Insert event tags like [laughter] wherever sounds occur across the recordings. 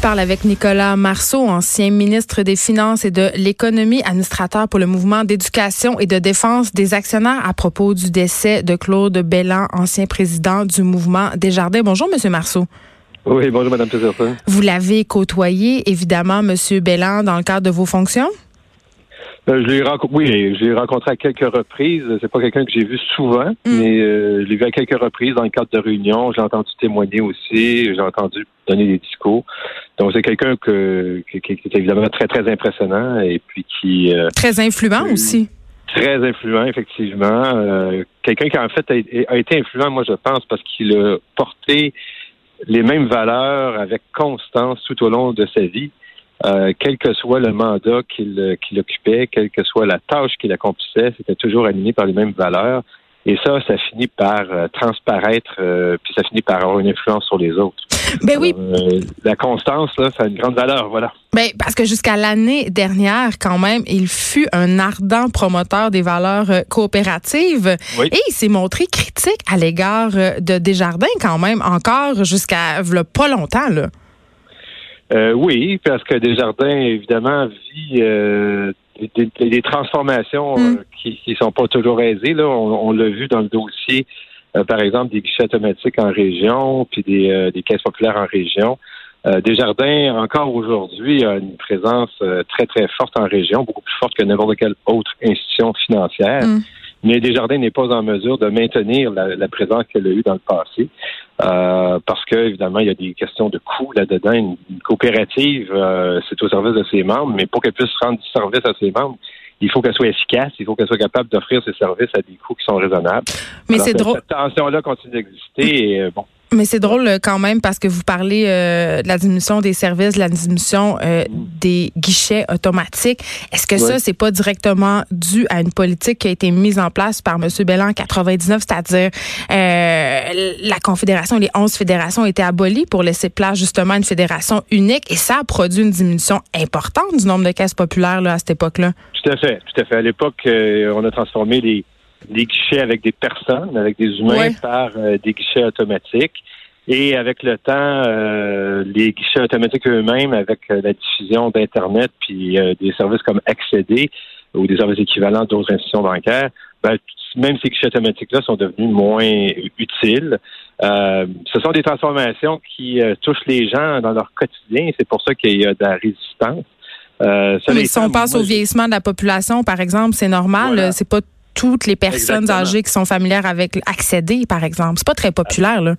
Je parle avec Nicolas Marceau, ancien ministre des Finances et de l'Économie, administrateur pour le mouvement d'éducation et de défense des actionnaires à propos du décès de Claude Bellan, ancien président du mouvement Desjardins. Bonjour, Monsieur Marceau. Oui, bonjour, Madame. Vous l'avez côtoyé, évidemment, Monsieur Bellan, dans le cadre de vos fonctions? Euh, je l'ai rencontré, oui, je l'ai rencontré à quelques reprises. C'est pas quelqu'un que j'ai vu souvent, Mm. mais euh, je l'ai vu à quelques reprises dans le cadre de réunions. J'ai entendu témoigner aussi. J'ai entendu donner des discours. Donc c'est quelqu'un que, qui, qui est évidemment très très impressionnant et puis qui euh, Très influent aussi. très influent effectivement. Quelqu'un qui en fait a, a été influent, moi je pense, parce qu'il a porté les mêmes valeurs avec constance tout au long de sa vie. Euh, quel que soit le mandat qu'il qu'il occupait, quelle que soit la tâche qu'il accomplissait, c'était toujours animé par les mêmes valeurs. Et ça, ça finit par euh, transparaître, euh, puis ça finit par avoir une influence sur les autres. Ben oui, euh, la constance, là, ça a une grande valeur, voilà. ben, parce que jusqu'à l'année dernière, quand même, il fut un ardent promoteur des valeurs euh, coopératives Oui. et il s'est montré critique à l'égard euh, de Desjardins quand même, encore jusqu'à pas longtemps. Là. Euh, oui, parce que Desjardins, évidemment, vit euh, des, des- des transformations Mm. euh, qui ne sont pas toujours aisées. Là. On, on l'a vu dans le dossier, euh, par exemple, des guichets automatiques en région, puis des, euh, des caisses populaires en région. Euh, Desjardins, encore aujourd'hui, a une présence euh, très, très forte en région, beaucoup plus forte que n'importe quelle autre institution financière. Mm. Mais Desjardins n'est pas en mesure de maintenir la, la présence qu'elle a eue dans le passé. Euh, parce que évidemment il y a des questions de coûts là-dedans. Une, une coopérative, euh, c'est au service de ses membres, mais pour qu'elle puisse rendre du service à ses membres, il faut qu'elle soit efficace, il faut qu'elle soit capable d'offrir ses services à des coûts qui sont raisonnables. Mais c'est drôle. Cette tension-là continue d'exister. Et, euh, bon, Mais c'est drôle euh, quand même parce que vous parlez euh, de la diminution des services, de la diminution euh, des guichets automatiques. Est-ce que ça, c'est pas directement dû à une politique qui a été mise en place par M. Bellan en 99, c'est-à-dire euh, la Confédération, les 11 fédérations ont été abolies pour laisser place justement à une fédération unique et ça a produit une diminution importante du nombre de caisses populaires là, à cette époque-là? tout à fait, tout à fait. À l'époque, euh, on a transformé les, les guichets avec des personnes, avec des humains, Ouais. par euh, des guichets automatiques. Et avec le temps, euh, les guichets automatiques eux-mêmes, avec euh, la diffusion d'Internet, puis euh, des services comme Accéder ou des services équivalents d'autres institutions bancaires, ben, même ces guichets automatiques-là sont devenus moins utiles. Euh, ce sont des transformations qui euh, touchent les gens dans leur quotidien. C'est pour ça qu'il y a de la résistance. Euh, Mais si on passe au vieillissement de la population, par exemple, c'est normal. Voilà. C'est pas toutes les personnes Exactement. âgées qui sont familières avec accéder, par exemple. C'est pas très populaire, là.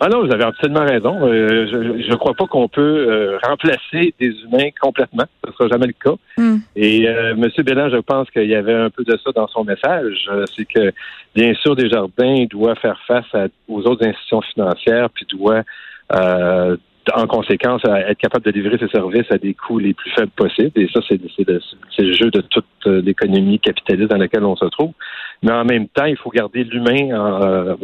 Ah non, vous avez absolument raison. Euh, je ne crois pas qu'on peut euh, remplacer des humains complètement. Ce ne sera jamais le cas. Hmm. Et euh, M. Bélan, je pense qu'il y avait un peu de ça dans son message. C'est que, bien sûr, Desjardins doit faire face à- aux autres institutions financières, puis doit, en conséquence, être capable de livrer ses services à des coûts les plus faibles possibles. Et ça, c'est le, jeu de toute euh, l'économie capitaliste dans laquelle on se trouve. Mais en même temps, il faut garder l'humain euh,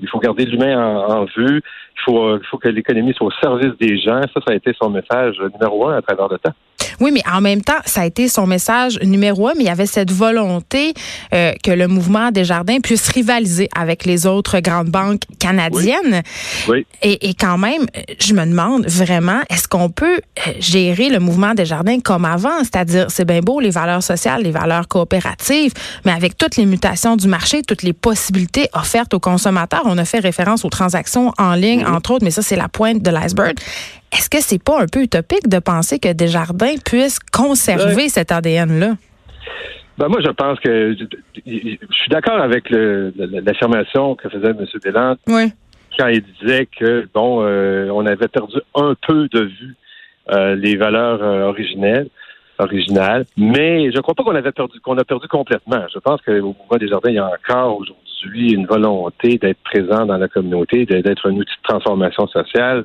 il faut garder l'humain en, en vue. Il faut, euh, il faut que l'économie soit au service des gens. Ça, ça a été son message numéro un à travers le temps. Oui, mais en même temps, ça a été son message numéro un, mais il y avait cette volonté euh, que le mouvement Desjardins puisse rivaliser avec les autres grandes banques canadiennes. Oui. Et, et quand même, je me demande vraiment, est-ce qu'on peut euh, gérer le mouvement Desjardins comme avant? C'est-à-dire, c'est bien beau les valeurs sociales, les valeurs coopératives, mais avec toutes les mutations du marché, toutes les possibilités offertes aux consommateurs, on a fait référence aux transactions en ligne, entre autres, mais ça, c'est la pointe de l'iceberg. Est-ce que c'est pas un peu utopique de penser que Desjardins puisse conserver cet ADN-là? Ben moi, je pense que je, suis d'accord avec l'affirmation que faisait M. Bélan Oui. quand il disait que bon, euh, on avait perdu un peu de vue euh, les valeurs euh, originelles, originales, mais je ne crois pas qu'on avait perdu qu'on a perdu complètement. Je pense qu'au mouvement des jardins, il y a encore aujourd'hui une volonté d'être présent dans la communauté, d'être un outil de transformation sociale,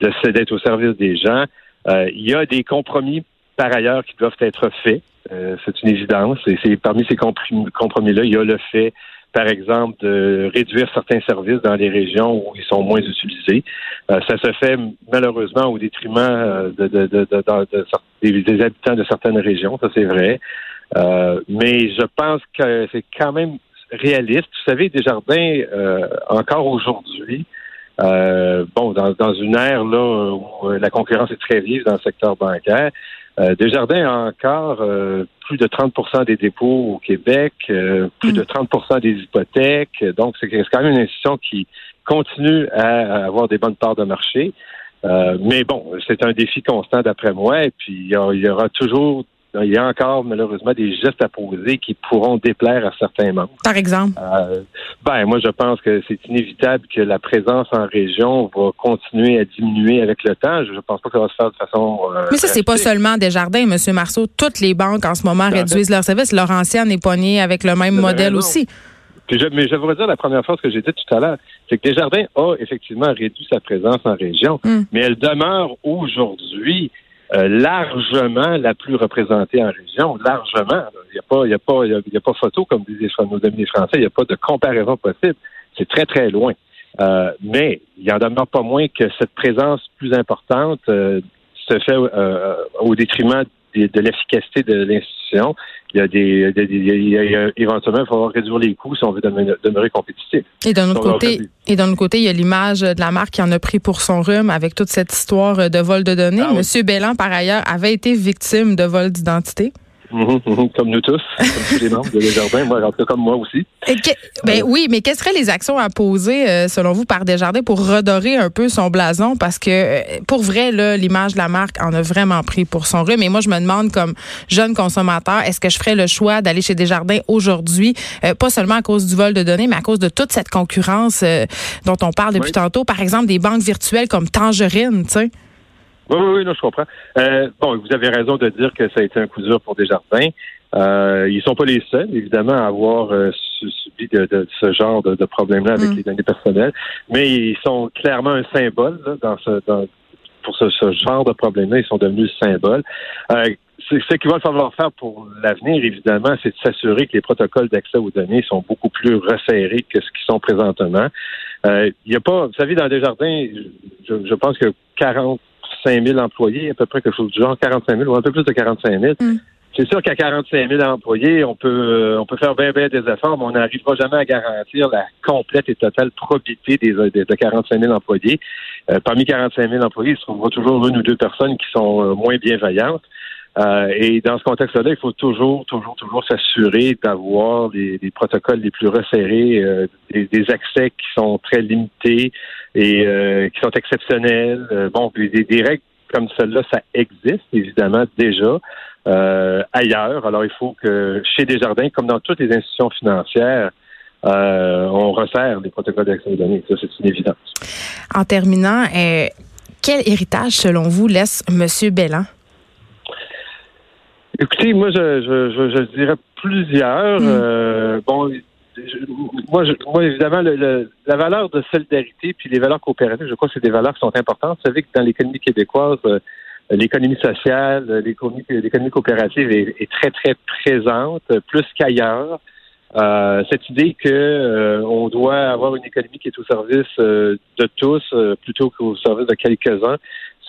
d'être au service des gens. Euh, il y a des compromis par ailleurs qui doivent être faits. Euh, c'est une évidence. Et c'est parmi ces comprom- compromis-là, il y a le fait par exemple, de réduire certains services dans les régions où ils sont moins utilisés. Euh, ça se fait malheureusement au détriment des, habitants de certaines régions, ça c'est vrai. Mais je pense que c'est quand même réaliste. Vous savez, Desjardins, euh, encore aujourd'hui, bon, dans, dans une ère là où la concurrence est très vive dans le secteur bancaire, Desjardins a encore plus de 30% des dépôts au Québec, plus de 30 mm. des hypothèques. Donc, c'est quand même une institution qui continue à avoir des bonnes parts de marché. Euh, mais bon, c'est un défi constant d'après moi. Et puis, il y, aura toujours il y a encore malheureusement des gestes à poser qui pourront déplaire à certains membres. Par exemple? Euh, ben, moi, je pense que c'est inévitable que la présence en région va continuer à diminuer avec le temps. Je ne pense pas que ça va se faire de façon. Euh, mais ça, c'est pas seulement Desjardins, M. Marceau. Toutes les banques en ce moment réduisent leurs services. Laurentienne est poignée avec le même modèle aussi mais je voudrais dire la première chose que j'ai dit tout à l'heure, c'est que Desjardins a effectivement réduit sa présence en région, hmm. mais elle demeure aujourd'hui euh, largement la plus représentée en région, largement. Il n'y a pas, il y a pas, il y a, pas photo comme disent nos amis français. Il n'y a pas de comparaison possible. C'est très très loin. Euh, mais il en demeure pas moins que cette présence plus importante euh, se fait au détriment de l'efficacité de l'institution. Il y a des, éventuellement, il va falloir réduire les coûts si on veut demeurer, compétitif. Et d'un autre côté, et d'un autre côté, il y a l'image de la marque qui en a pris pour son rhume avec toute cette histoire de vol de données. Ah Monsieur Bellan, par ailleurs, avait été victime de vol d'identité. Mhm, mhm, comme nous tous, comme tous les membres de Desjardins, moi, en tout comme moi aussi. ben oui, mais quelles seraient les actions à poser, euh, selon vous, par Desjardins pour redorer un peu son blason? Parce que, euh, pour vrai, l'image de la marque en a vraiment pris pour son rhume. Mais moi, je me demande, comme jeune consommateur, est-ce que je ferais le choix d'aller chez Desjardins aujourd'hui, euh, pas seulement à cause du vol de données, mais à cause de toute cette concurrence dont on parle depuis tantôt? Par exemple, des banques virtuelles comme Tangerine, tu sais? Oui, oui, oui, non, je comprends. Euh, bon, vous avez raison de dire que ça a été un coup dur pour Desjardins. Euh, ils sont pas les seuls, évidemment, à avoir euh, subi de, ce genre de, problème-là avec mm. les données personnelles, mais ils sont clairement un symbole dans ce, dans, pour ce, genre de problème-là. Ils sont devenus symbole. Euh, ce qu'il va falloir faire pour l'avenir, évidemment, c'est de s'assurer que les protocoles d'accès aux données sont beaucoup plus resserrés que ce qu'ils sont présentement. Euh, il y a pas, vous savez, dans Desjardins, je, je pense que 40 45 000 employés, à peu près quelque chose du genre, 45 000 ou un peu plus de 45 000. Mm. C'est sûr qu'à 45 000 employés, on peut euh, on peut faire bien bien des efforts, mais on n'arrivera jamais à garantir la complète et totale probité des, de 45 000 employés. Euh, parmi 45 000 employés, il se trouvera toujours une ou deux personnes qui sont euh, moins bienveillantes. Euh, et dans ce contexte-là, il faut toujours, toujours, toujours s'assurer d'avoir des, protocoles les plus resserrés, euh, des, accès qui sont très limités et euh, qui sont exceptionnels. bon, des, des, règles comme celle-là, ça existe évidemment déjà ailleurs. Alors, il faut que chez Desjardins, comme dans toutes les institutions financières, on resserre des protocoles d'accès aux données. Ça, c'est une évidence. En terminant, quel héritage, selon vous, laisse M. Bellan? Écoutez, moi, je, je, je, dirais plusieurs. Mm. Euh, bon, moi, moi, évidemment, le, la valeur de solidarité puis les valeurs coopératives, je crois que c'est des valeurs qui sont importantes. Vous savez que dans l'économie québécoise, euh, l'économie sociale, l'économie coopérative est, est, très, très présente, plus qu'ailleurs. Euh, cette idée que euh, on doit avoir une économie qui est au service de tous plutôt qu'au service de quelques-uns,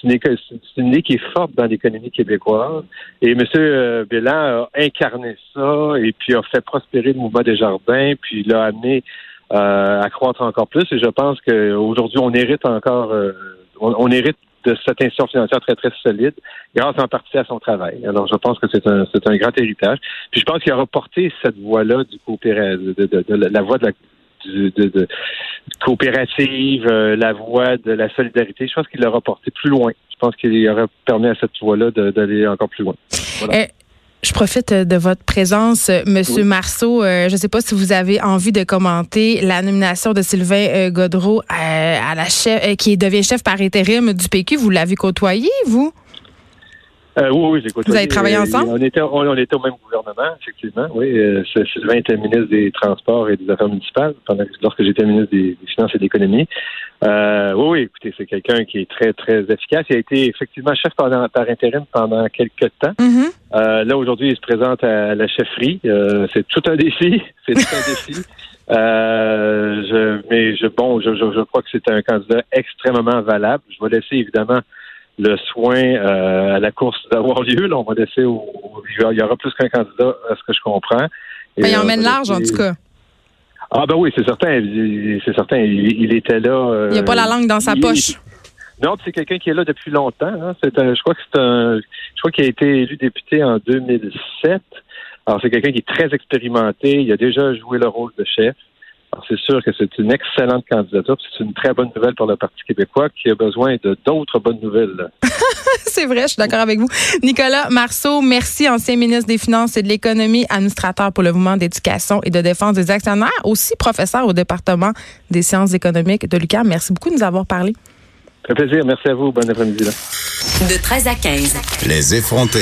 c'est une, idée qui est forte dans l'économie québécoise. Et M. Euh, Bélan a incarné ça et puis a fait prospérer le mouvement des jardins, puis l'a amené euh, à croître encore plus. Et je pense qu'aujourd'hui, on hérite encore, euh, on, hérite de cette institution financière très, très solide, grâce en partie à son travail. Alors, je pense que c'est un, un grand héritage. Puis je pense qu'il a reporté cette voie-là du coopérative, de, de, la voie de la de, coopérative, euh, la voie de la solidarité. Je pense qu'il l'aura porté plus loin. Je pense qu'il aurait permis à cette voie-là d'aller encore plus loin. Eh, je profite de votre présence, Monsieur Marceau. Euh, je ne sais pas si vous avez envie de commenter la nomination de Sylvain euh, Godreau à, la chef, qui devient chef par intérim du PQ. Vous l'avez côtoyé, vous? Euh, oui, oui, j'ai Vous avez travaillé ensemble? On était, on, était au même gouvernement, effectivement. Oui, euh, Sylvain était ministre des Transports et des Affaires municipales pendant, lorsque j'étais ministre des, Finances et de l'Économie. Euh, oui, oui, écoutez, c'est quelqu'un qui est très, très efficace. Il a été effectivement chef par, par intérim pendant quelques temps. Mm-hmm. euh, là, aujourd'hui, il se présente à la chefferie. Euh, c'est tout un défi. [laughs] C'est tout un défi. Euh, je, mais je, bon, je, je, je crois que c'est un candidat extrêmement valable. Je vais laisser évidemment le soin euh, à la course d'avoir [laughs] lieu. Là, on va laisser au, il y aura plus qu'un candidat, à ce que je comprends. Mais il emmène large, en tout cas. Ah ben oui, c'est certain. C'est certain. Il, était là. il n'a pas la langue dans sa poche. Non, c'est quelqu'un qui est là depuis longtemps. Hein. Je crois que c'est un, je crois qu'il a été élu député en 2007. Alors c'est quelqu'un qui est très expérimenté. Il a déjà joué le rôle de chef. C'est sûr que c'est une excellente candidature. C'est une très bonne nouvelle pour le Parti québécois qui a besoin de d'autres bonnes nouvelles. [laughs] c'est vrai, je suis d'accord avec vous. Nicolas Marceau, merci, ancien ministre des Finances et de l'Économie, administrateur pour le mouvement d'éducation et de défense des actionnaires, aussi professeur au département des sciences économiques de l'UQAM. Merci beaucoup de nous avoir parlé. Un plaisir. Merci à vous. Bon après-midi. De 13 à 15. Les effrontés.